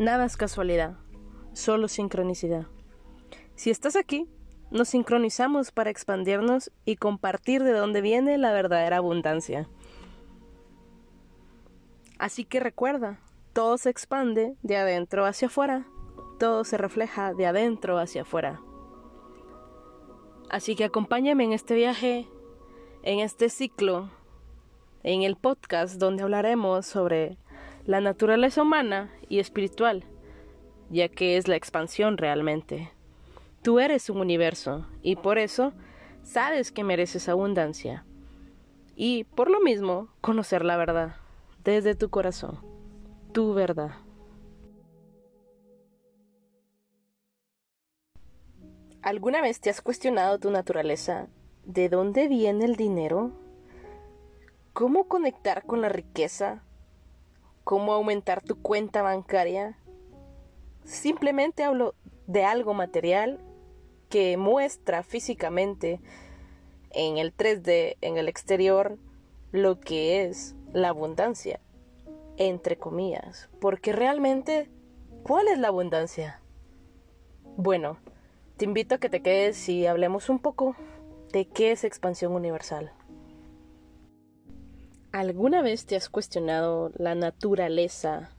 Nada es casualidad, solo sincronicidad. Si estás aquí, nos sincronizamos para expandirnos y compartir de dónde viene la verdadera abundancia. Así que recuerda, todo se expande de adentro hacia afuera, todo se refleja de adentro hacia afuera. Así que acompáñame en este viaje, en este ciclo, en el podcast donde hablaremos sobre la naturaleza humana y espiritual, ya que es la expansión realmente. Tú eres un universo y por eso sabes que mereces abundancia. Y por lo mismo, conocer la verdad desde tu corazón, tu verdad. ¿Alguna vez te has cuestionado tu naturaleza? ¿De dónde viene el dinero? ¿Cómo conectar con la riqueza? ¿Cómo aumentar tu cuenta bancaria? Simplemente hablo de algo material que muestra físicamente en el 3D, en el exterior, lo que es la abundancia, entre comillas, porque realmente, ¿cuál es la abundancia? Bueno, te invito a que te quedes y hablemos un poco de qué es expansión universal. ¿Alguna vez te has cuestionado la naturaleza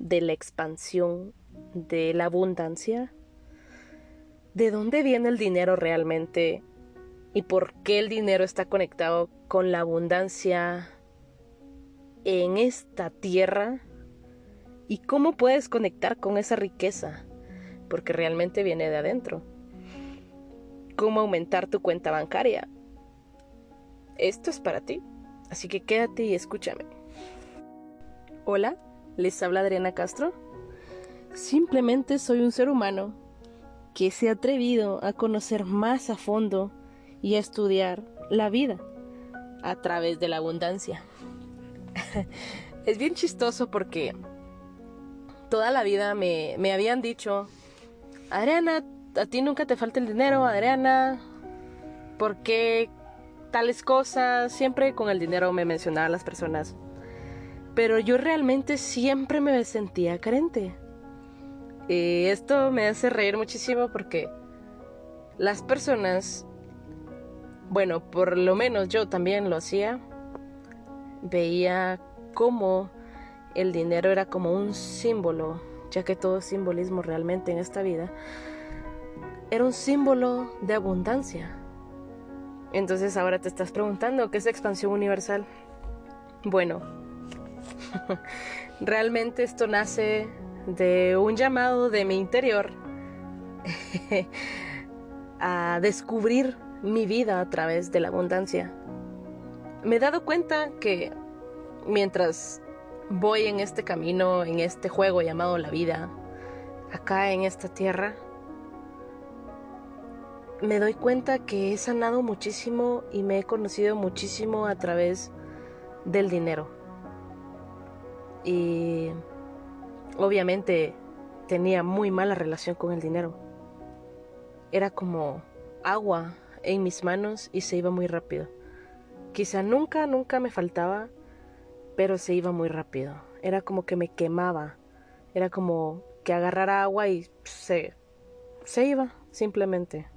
de la expansión de la abundancia? ¿De dónde viene el dinero realmente? ¿Y por qué el dinero está conectado con la abundancia en esta tierra? ¿Y cómo puedes conectar con esa riqueza? Porque realmente viene de adentro. ¿Cómo aumentar tu cuenta bancaria? Esto es para ti. Así que quédate y escúchame. Hola, les habla Adriana Castro. Simplemente soy un ser humano que se ha atrevido a conocer más a fondo y a estudiar la vida a través de la abundancia. es bien chistoso porque toda la vida me, me, habían dicho, Adriana, a ti nunca te falta el dinero, Adriana, ¿por qué tales cosas? Siempre con el dinero me mencionaban las personas. Pero yo realmente siempre me sentía carente. Y esto me hace reír muchísimo porque las personas, bueno, por lo menos yo también lo hacía, veía cómo el dinero era como un símbolo, ya que todo simbolismo realmente en esta vida, era un símbolo de abundancia. Entonces ahora te estás preguntando, ¿qué es expansión universal? Bueno, realmente esto nace de un llamado de mi interior a descubrir mi vida a través de la abundancia. Me he dado cuenta que mientras voy en este camino, en este juego llamado la vida, acá en esta tierra, me doy cuenta que he sanado muchísimo y me he conocido muchísimo a través del dinero. Y obviamente tenía muy mala relación con el dinero. Era como agua en mis manos y se iba muy rápido. Quizá nunca, nunca me faltaba, pero se iba muy rápido. Era como que me quemaba. Era como que agarrara agua y se, se iba, simplemente.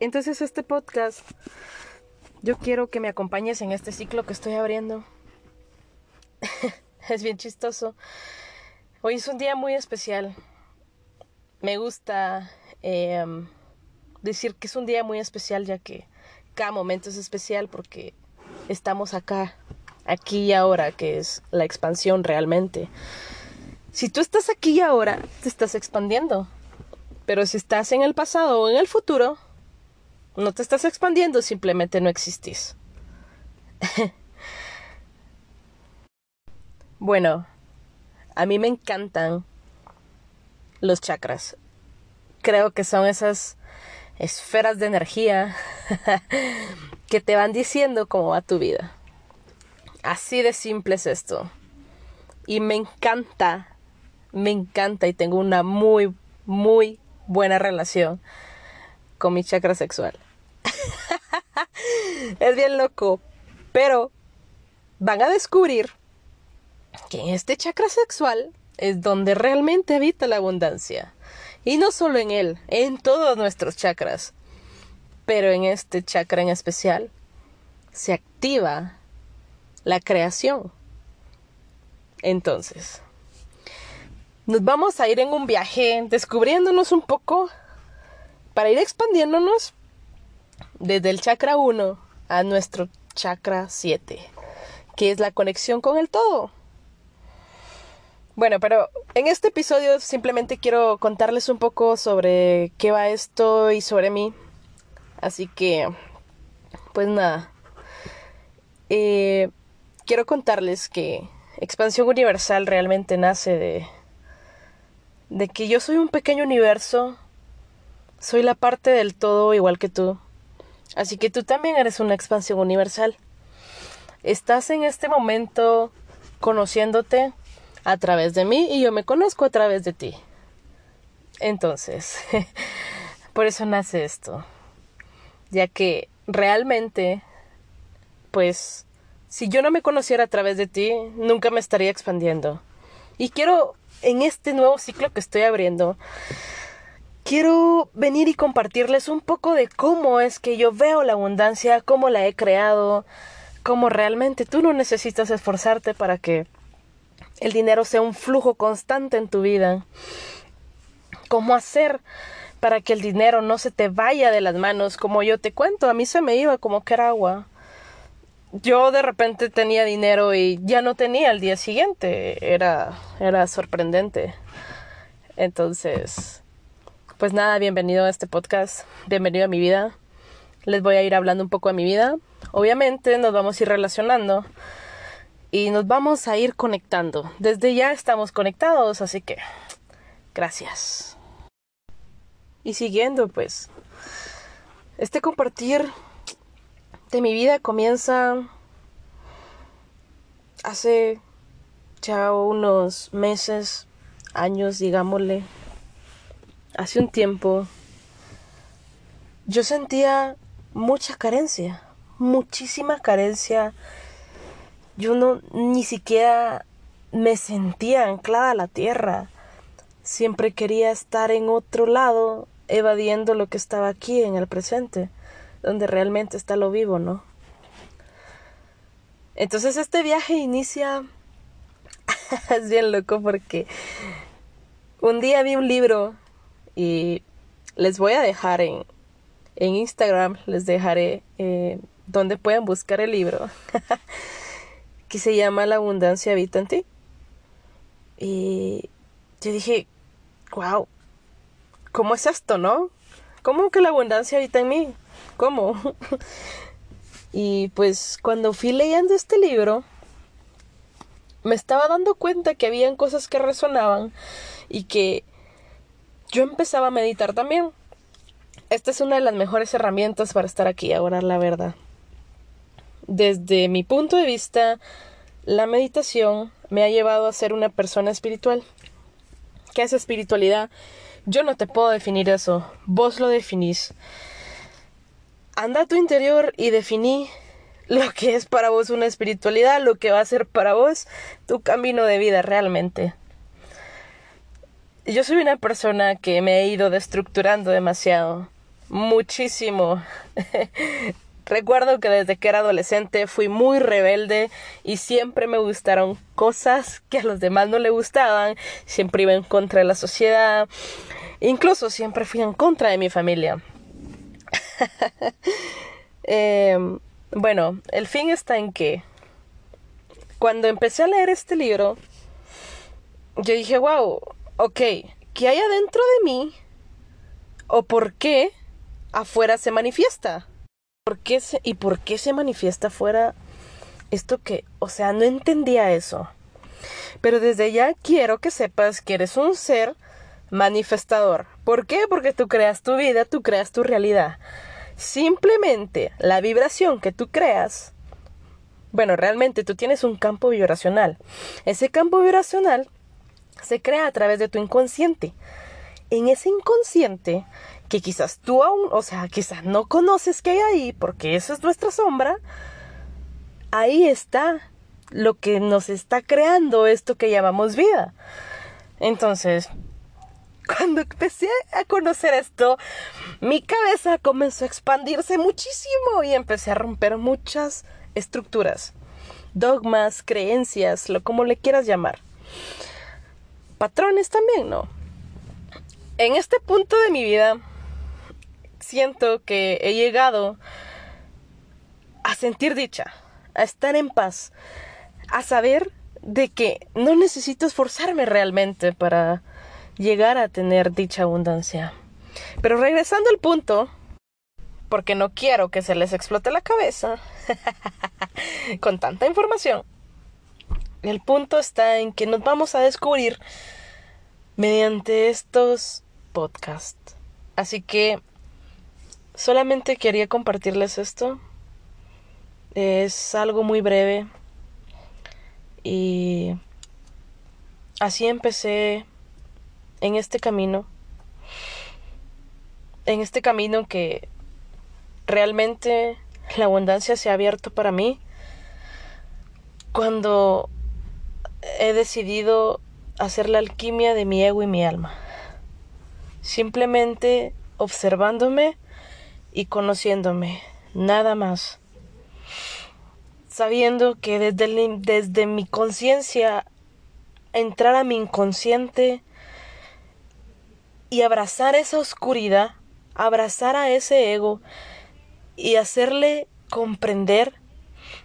Entonces este podcast, yo quiero que me acompañes en este ciclo que estoy abriendo. es bien chistoso Hoy es un día muy especial. Me gusta em, decir que es un día muy especial ya que cada momento es especial porque estamos acá, aquí y ahora, que es la expansión realmente. Si tú estás aquí y ahora, te estás expandiendo. Pero si estás en el pasado o en el futuro, no te estás expandiendo, simplemente no existís. bueno, a mí me encantan los chakras. Creo que son esas esferas de energía que te van diciendo cómo va tu vida. Así de simple es esto. Y me encanta, me encanta y tengo una muy, muy buena relación con mi chakra sexual. Es bien loco, pero van a descubrir que en este chakra sexual es donde realmente habita la abundancia. Y no solo en él, en todos nuestros chakras. Pero en este chakra en especial se activa la creación. Entonces, nos vamos a ir en un viaje descubriéndonos un poco para ir expandiéndonos desde el chakra 1 a nuestro chakra 7, que es la conexión con el todo. Bueno, pero en este episodio simplemente quiero contarles un poco sobre qué va esto y sobre mí. Así que, pues nada. Eh, quiero contarles que Expansión Universal realmente nace de, de que yo soy un pequeño universo, soy la parte del todo igual que tú. Así que tú también eres una expansión universal. Estás en este momento conociéndote a través de mí y yo me conozco a través de ti. Entonces, por eso nace esto. Ya que realmente, pues, si yo no me conociera a través de ti, nunca me estaría expandiendo. Y quiero, en este nuevo ciclo que estoy abriendo, quiero venir y compartirles un poco de cómo es que yo veo la abundancia, cómo la he creado, cómo realmente tú no necesitas esforzarte para que el dinero sea un flujo constante en tu vida. ¿Cómo hacer para que el dinero no se te vaya de las manos? Como yo te cuento, a mí se me iba como que era agua. Yo de repente tenía dinero y ya no tenía el día siguiente. Era, era sorprendente. Entonces, pues nada, bienvenido a este podcast. Bienvenido a mi vida. Les voy a ir hablando un poco de mi vida. Obviamente nos vamos a ir relacionando y nos vamos a ir conectando. Desde ya estamos conectados, así que gracias. Y siguiendo, pues, este compartir de mi vida comienza hace ya unos meses, años, digámosle, hace un tiempo, yo sentía mucha carencia, muchísima carencia yo no ni siquiera me sentía anclada a la tierra. Siempre quería estar en otro lado, evadiendo lo que estaba aquí en el presente, donde realmente está lo vivo, ¿no? Entonces este viaje inicia es bien loco porque un día vi un libro y les voy a dejar en, en Instagram, les dejaré eh, donde pueden buscar el libro. que se llama La abundancia habita en ti. Y yo dije, wow, ¿cómo es esto, no? ¿Cómo que la abundancia habita en mí? ¿Cómo? y pues cuando fui leyendo este libro, me estaba dando cuenta que habían cosas que resonaban y que yo empezaba a meditar también. Esta es una de las mejores herramientas para estar aquí ahora, la verdad desde mi punto de vista, la meditación me ha llevado a ser una persona espiritual. ¿Qué es espiritualidad? Yo no te puedo definir eso, vos lo definís. Anda a tu interior y definí lo que es para vos una espiritualidad, lo que va a ser para vos tu camino de vida realmente. Yo soy una persona que me he ido destructurando demasiado, muchísimo. Recuerdo que desde que era adolescente fui muy rebelde y siempre me gustaron cosas que a los demás no le gustaban, siempre iba en contra de la sociedad, incluso siempre fui en contra de mi familia. Em, bueno, el fin está en que cuando empecé a leer este libro, yo dije, wow, ok, ¿qué hay adentro de mí? ¿O por qué afuera se manifiesta? ¿Por qué se, ¿Y por qué se manifiesta fuera esto que, o sea, no entendía eso? Pero desde ya quiero que sepas que eres un ser manifestador. ¿Por qué? Porque tú creas tu vida, tú creas tu realidad. Simplemente la vibración que tú creas, bueno, realmente tú tienes un campo vibracional. Ese campo vibracional se crea a través de tu inconsciente. En ese inconsciente que quizás tú aún, o sea, quizás no conoces que hay ahí, porque esa es nuestra sombra, ahí está lo que nos está creando esto que llamamos vida. Entonces, cuando empecé a conocer esto, mi cabeza comenzó a expandirse muchísimo y empecé a romper muchas estructuras, dogmas, creencias, lo como le quieras llamar. Patrones también, ¿no? En este punto de mi vida, siento que he llegado a sentir dicha, a estar en paz, a saber de que no necesito esforzarme realmente para llegar a tener dicha abundancia. Pero regresando al punto, porque no quiero que se les explote la cabeza con tanta información, el punto está en que nos vamos a descubrir mediante estos podcasts. Así que solamente quería compartirles esto. Es algo muy breve. Y así empecé en este camino, en este camino que realmente la abundancia se ha abierto para mí cuando he decidido hacer la alquimia de mi ego y mi alma. Simplemente observándome y conociéndome, nada más. Sabiendo que desde, desde mi conciencia entrar a mi inconsciente y abrazar esa oscuridad, abrazar a ese ego y hacerle comprender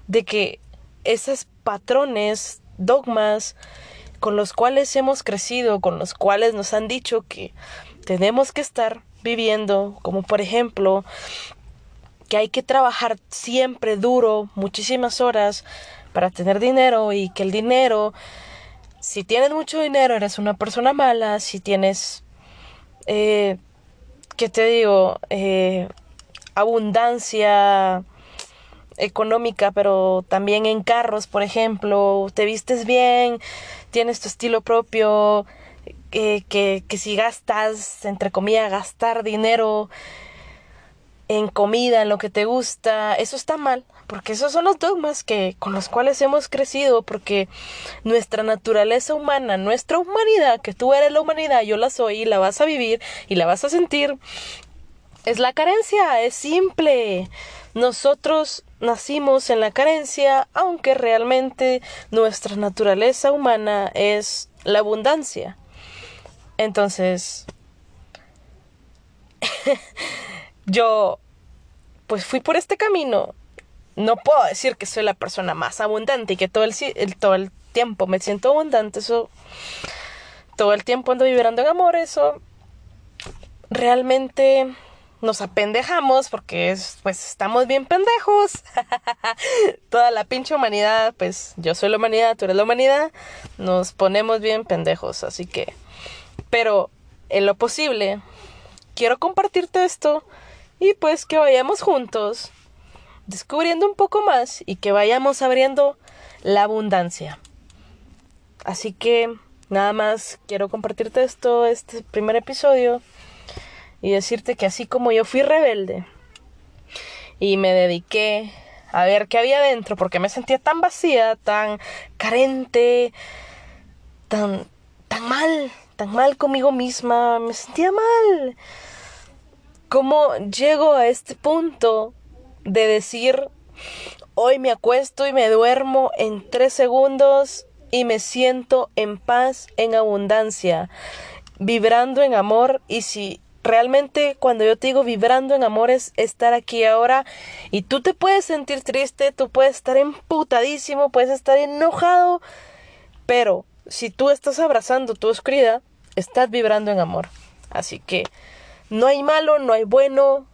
de que esos patrones, dogmas con los cuales hemos crecido, con los cuales nos han dicho que tenemos que estar viviendo, como por ejemplo que hay que trabajar siempre duro, muchísimas horas para tener dinero y que el dinero, si tienes mucho dinero eres una persona mala, si tienes eh, ¿qué te digo? Eh, abundancia económica, pero también en carros, por ejemplo, te vistes bien, tienes tu estilo propio, que, que, si gastas, entre comillas, gastar dinero en comida, en lo que te gusta, eso está mal, porque esos son los dogmas que con los cuales hemos crecido, porque nuestra naturaleza humana, nuestra humanidad, que tú eres la humanidad, yo la soy y la vas a vivir y la vas a sentir, es la carencia, es simple. Nosotros nacimos en la carencia, aunque realmente nuestra naturaleza humana es la abundancia. Entonces, yo pues fui por este camino. No puedo decir que soy la persona más abundante y que todo el, todo el tiempo me siento abundante. Eso, todo el tiempo ando vibrando en amor. Eso realmente nos apendejamos porque pues estamos bien pendejos. Toda la pinche humanidad, pues yo soy la humanidad, tú eres la humanidad. Nos ponemos bien pendejos, así que... Pero en lo posible, quiero compartirte esto y pues que vayamos juntos descubriendo un poco más y que vayamos abriendo la abundancia. Así que nada más quiero compartirte esto, este primer episodio y decirte que así como yo fui rebelde y me dediqué a ver qué había dentro porque me sentía tan vacía, tan carente, tan tan mal, tan mal conmigo misma, me sentía mal. Cómo llego a este punto de decir, hoy me acuesto y me duermo en tres segundos y me siento en paz, en abundancia, vibrando en amor y si realmente cuando yo te digo vibrando en amor es estar aquí ahora y tú te puedes sentir triste, tú puedes estar emputadísimo, puedes estar enojado, pero si tú estás abrazando tu oscuridad, estás vibrando en amor. Así que no hay malo, no hay bueno.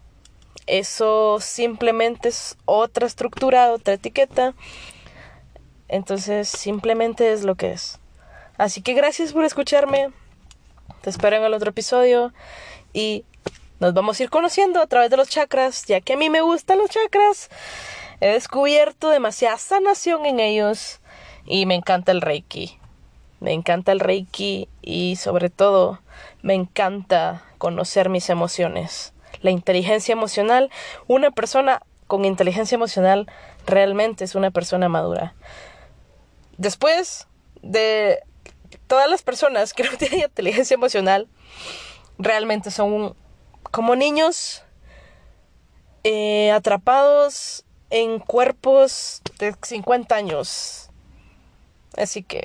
Eso simplemente es otra estructura, otra etiqueta. Entonces simplemente es lo que es. Así que gracias por escucharme. Te espero en el otro episodio. Y nos vamos a ir conociendo a través de los chakras, ya que a mí me gustan los chakras. He descubierto demasiada sanación en ellos. Y me encanta el Reiki. Me encanta el Reiki y sobre todo me encanta conocer mis emociones. La inteligencia emocional, una persona con inteligencia emocional realmente es una persona madura. Después de todas las personas que no tienen inteligencia emocional realmente son como niños eh, atrapados en cuerpos de 50 años. Así que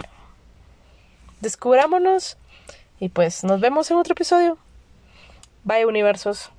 descubrámonos y pues nos vemos en otro episodio. Bye universos.